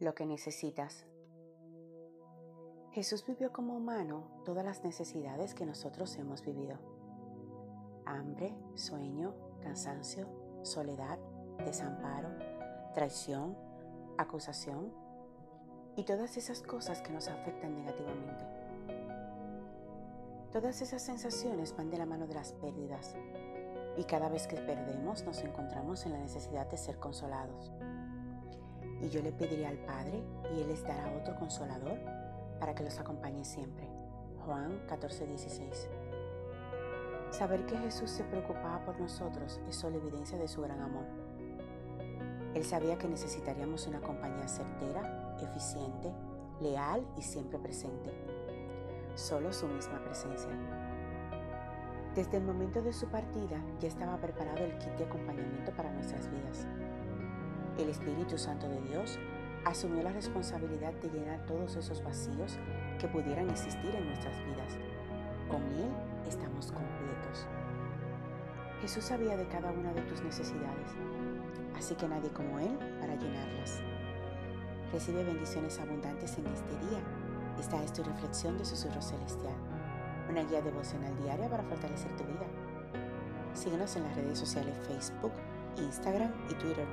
lo que necesitas. Jesús vivió como humano todas las necesidades que nosotros hemos vivido. Hambre, sueño, cansancio, soledad, desamparo, traición, acusación y todas esas cosas que nos afectan negativamente. Todas esas sensaciones van de la mano de las pérdidas y cada vez que perdemos nos encontramos en la necesidad de ser consolados y yo le pediré al Padre y Él les dará otro consolador para que los acompañe siempre. Juan 14:16. Saber que Jesús se preocupaba por nosotros es solo evidencia de su gran amor. Él sabía que necesitaríamos una compañía certera, eficiente, leal y siempre presente. Solo su misma presencia. Desde el momento de su partida ya estaba preparado el kit de acompañamiento para nuestras el Espíritu Santo de Dios asumió la responsabilidad de llenar todos esos vacíos que pudieran existir en nuestras vidas. Con Él estamos completos. Jesús sabía de cada una de tus necesidades, así que nadie como Él para llenarlas. Recibe bendiciones abundantes en este día. Esta es tu reflexión de Susurro Celestial, una guía devocional diaria para fortalecer tu vida. Síguenos en las redes sociales Facebook, Instagram y Twitter